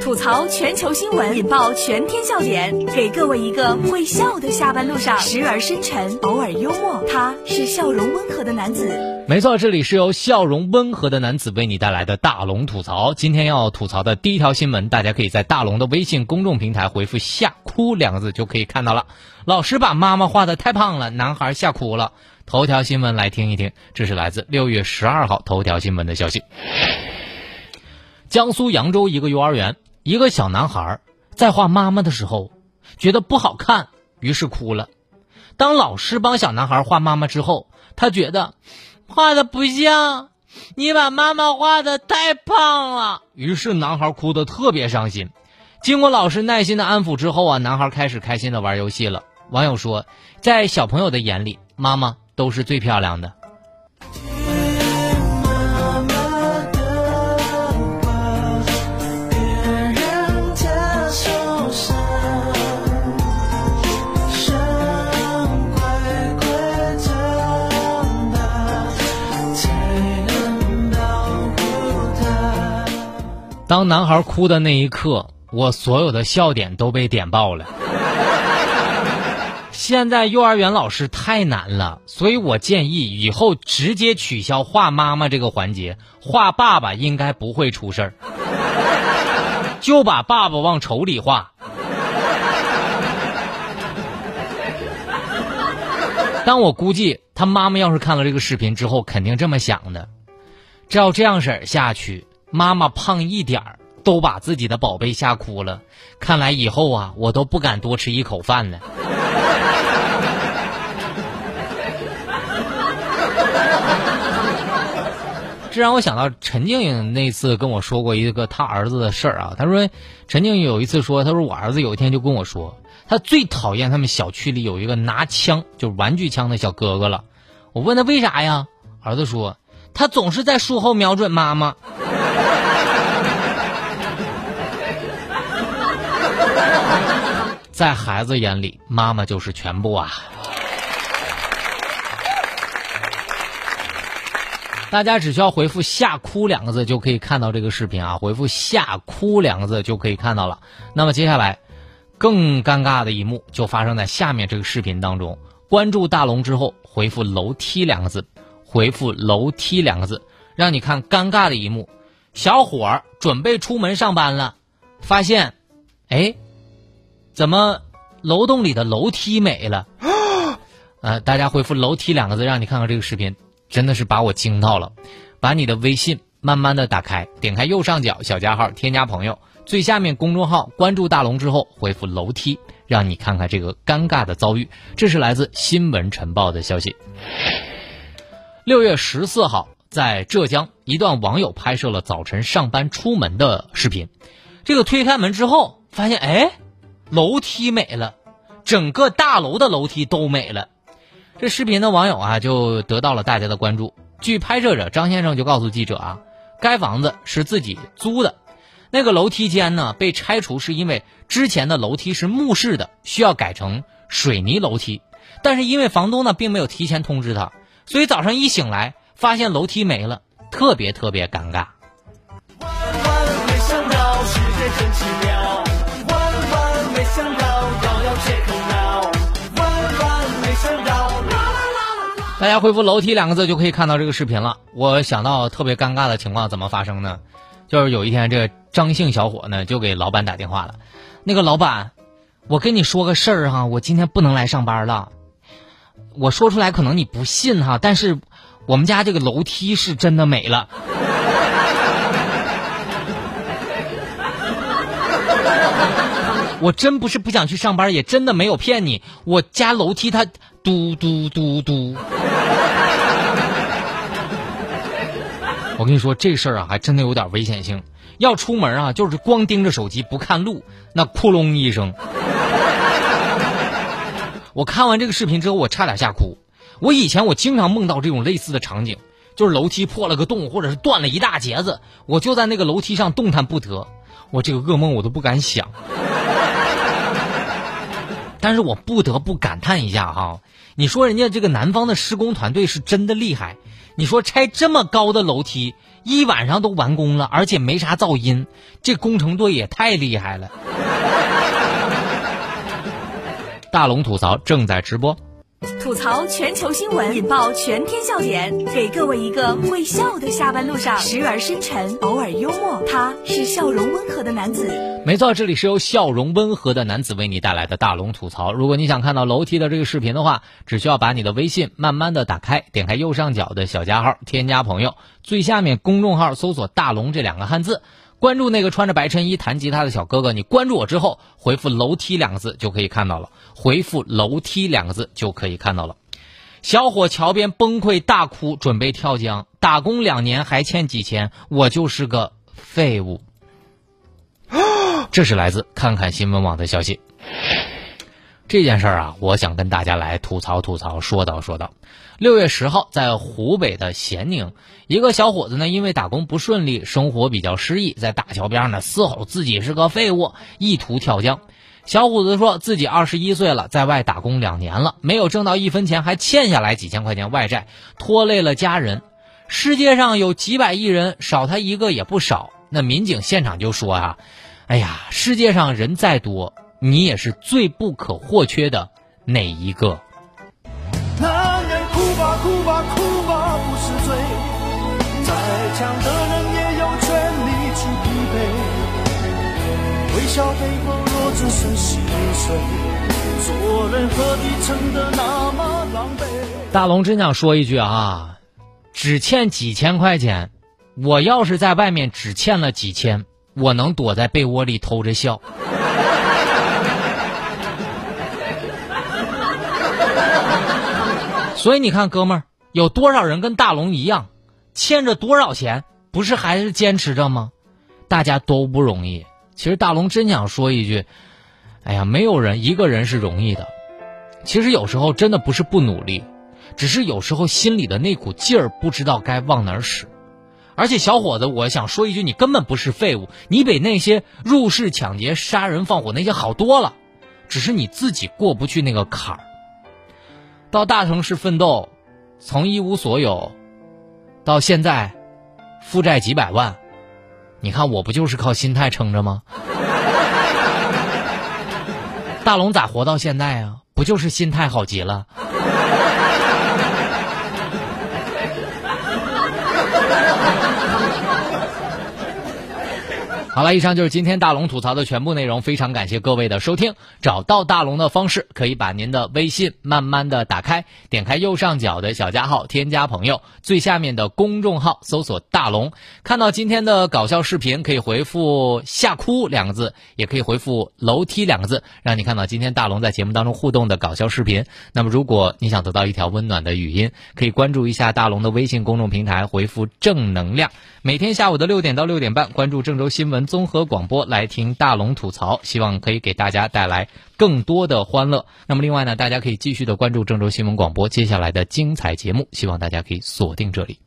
吐槽全球新闻，引爆全天笑点，给各位一个会笑的下班路上，时而深沉，偶尔幽默，他是笑容温和的男子。没错，这里是由笑容温和的男子为你带来的大龙吐槽。今天要吐槽的第一条新闻，大家可以在大龙的微信公众平台回复“吓哭”两个字就可以看到了。老师把妈妈画的太胖了，男孩吓哭了。头条新闻来听一听，这是来自六月十二号头条新闻的消息。江苏扬州一个幼儿园。一个小男孩在画妈妈的时候，觉得不好看，于是哭了。当老师帮小男孩画妈妈之后，他觉得画的不像，你把妈妈画的太胖了。于是男孩哭得特别伤心。经过老师耐心的安抚之后啊，男孩开始开心的玩游戏了。网友说，在小朋友的眼里，妈妈都是最漂亮的。当男孩哭的那一刻，我所有的笑点都被点爆了。现在幼儿园老师太难了，所以我建议以后直接取消画妈妈这个环节，画爸爸应该不会出事儿，就把爸爸往丑里画。但我估计他妈妈要是看了这个视频之后，肯定这么想的：照这样式儿下去。妈妈胖一点儿都把自己的宝贝吓哭了，看来以后啊，我都不敢多吃一口饭了。这让我想到陈静静那次跟我说过一个他儿子的事儿啊。他说，陈静静有一次说，他说我儿子有一天就跟我说，他最讨厌他们小区里有一个拿枪就是玩具枪的小哥哥了。我问他为啥呀？儿子说，他总是在树后瞄准妈妈。在孩子眼里，妈妈就是全部啊！大家只需要回复“吓哭”两个字就可以看到这个视频啊！回复“吓哭”两个字就可以看到了。那么接下来，更尴尬的一幕就发生在下面这个视频当中。关注大龙之后，回复“楼梯”两个字，回复“楼梯”两个字，让你看尴尬的一幕。小伙儿准备出门上班了，发现，哎。怎么楼栋里的楼梯没了？呃，大家回复“楼梯”两个字，让你看看这个视频，真的是把我惊到了。把你的微信慢慢的打开，点开右上角小加号，添加朋友，最下面公众号关注大龙之后，回复“楼梯”，让你看看这个尴尬的遭遇。这是来自新闻晨报的消息。六月十四号，在浙江，一段网友拍摄了早晨上班出门的视频。这个推开门之后，发现哎。楼梯没了，整个大楼的楼梯都没了。这视频的网友啊，就得到了大家的关注。据拍摄者张先生就告诉记者啊，该房子是自己租的，那个楼梯间呢被拆除是因为之前的楼梯是木式的，需要改成水泥楼梯。但是因为房东呢并没有提前通知他，所以早上一醒来发现楼梯没了，特别特别尴尬。万万没想到世界真奇妙大家回复“楼梯”两个字就可以看到这个视频了。我想到特别尴尬的情况怎么发生呢？就是有一天，这张姓小伙呢就给老板打电话了。那个老板，我跟你说个事儿哈，我今天不能来上班了。我说出来可能你不信哈，但是我们家这个楼梯是真的没了。我真不是不想去上班，也真的没有骗你。我家楼梯它嘟嘟嘟嘟。我跟你说这事儿啊，还真的有点危险性。要出门啊，就是光盯着手机不看路，那窟窿一声。我看完这个视频之后，我差点吓哭。我以前我经常梦到这种类似的场景，就是楼梯破了个洞，或者是断了一大截子，我就在那个楼梯上动弹不得。我这个噩梦我都不敢想。但是我不得不感叹一下哈，你说人家这个南方的施工团队是真的厉害。你说拆这么高的楼梯，一晚上都完工了，而且没啥噪音，这工程队也太厉害了。大龙吐槽正在直播。吐槽全球新闻，引爆全天笑点，给各位一个会笑的下班路上，时而深沉，偶尔幽默。他是笑容温和的男子。没错，这里是由笑容温和的男子为你带来的大龙吐槽。如果你想看到楼梯的这个视频的话，只需要把你的微信慢慢的打开，点开右上角的小加号，添加朋友，最下面公众号搜索“大龙”这两个汉字。关注那个穿着白衬衣弹吉他的小哥哥，你关注我之后回复“楼梯”两个字就可以看到了。回复“楼梯”两个字就可以看到了。小伙桥边崩溃大哭，准备跳江，打工两年还欠几千，我就是个废物。这是来自看看新闻网的消息。这件事儿啊，我想跟大家来吐槽吐槽，说道说道。六月十号，在湖北的咸宁，一个小伙子呢，因为打工不顺利，生活比较失意，在大桥边呢嘶吼自己是个废物，意图跳江。小伙子说自己二十一岁了，在外打工两年了，没有挣到一分钱，还欠下来几千块钱外债，拖累了家人。世界上有几百亿人，少他一个也不少。那民警现场就说啊，哎呀，世界上人再多。你也是最不可或缺的那一个。男人哭吧哭吧哭吧不是罪，再强的人也有权利去疲惫。微笑背后若只剩心碎，做人何必撑得那么狼狈？大龙真想说一句啊，只欠几千块钱，我要是在外面只欠了几千，我能躲在被窝里偷着笑。所以你看，哥们儿，有多少人跟大龙一样，欠着多少钱，不是还是坚持着吗？大家都不容易。其实大龙真想说一句，哎呀，没有人一个人是容易的。其实有时候真的不是不努力，只是有时候心里的那股劲儿不知道该往哪儿使。而且小伙子，我想说一句，你根本不是废物，你比那些入室抢劫、杀人放火那些好多了，只是你自己过不去那个坎儿。到大城市奋斗，从一无所有，到现在负债几百万，你看我不就是靠心态撑着吗？大龙咋活到现在啊？不就是心态好极了？好了，以上就是今天大龙吐槽的全部内容。非常感谢各位的收听。找到大龙的方式，可以把您的微信慢慢的打开，点开右上角的小加号，添加朋友，最下面的公众号搜索大龙，看到今天的搞笑视频，可以回复“吓哭”两个字，也可以回复“楼梯”两个字，让你看到今天大龙在节目当中互动的搞笑视频。那么，如果你想得到一条温暖的语音，可以关注一下大龙的微信公众平台，回复“正能量”。每天下午的六点到六点半，关注郑州新闻综合广播来听大龙吐槽，希望可以给大家带来更多的欢乐。那么另外呢，大家可以继续的关注郑州新闻广播接下来的精彩节目，希望大家可以锁定这里。